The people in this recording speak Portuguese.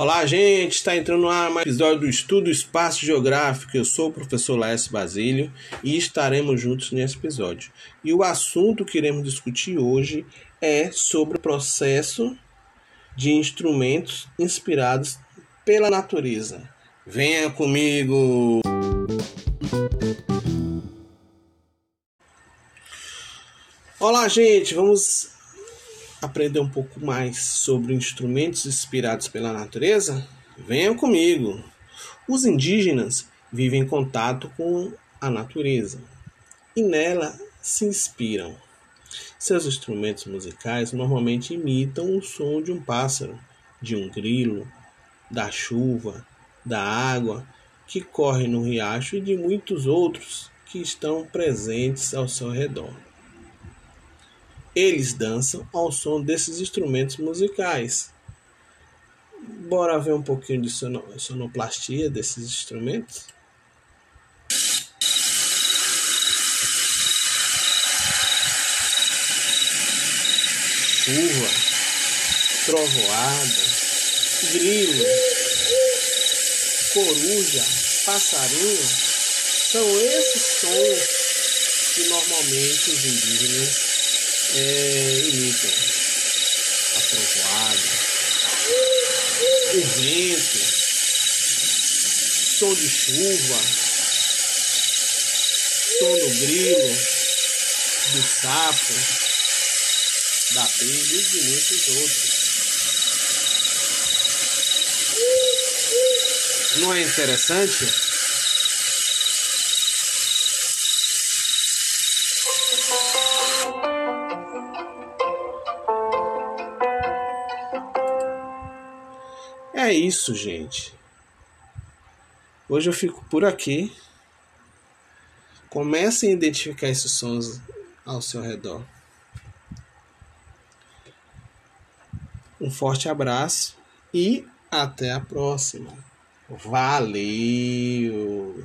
Olá, gente! Está entrando no ar mais um episódio do Estudo Espaço Geográfico. Eu sou o professor Laércio Basílio e estaremos juntos nesse episódio. E o assunto que iremos discutir hoje é sobre o processo de instrumentos inspirados pela natureza. Venha comigo! Olá, gente! Vamos aprender um pouco mais sobre instrumentos inspirados pela natureza? Venham comigo! Os indígenas vivem em contato com a natureza e nela se inspiram. Seus instrumentos musicais normalmente imitam o som de um pássaro, de um grilo, da chuva, da água que corre no riacho e de muitos outros que estão presentes ao seu redor. Eles dançam ao som desses instrumentos musicais. Bora ver um pouquinho de sonoplastia desses instrumentos? Chuva, trovoada, grilo, coruja, passarinho, são esses sons que normalmente os indígenas é, imitam a trovoada, o vento, som de chuva, som do grilo, do sapo, da abelha e de muitos outros. Não é interessante? É isso, gente. Hoje eu fico por aqui. Comecem a identificar esses sons ao seu redor. Um forte abraço e até a próxima. Valeu!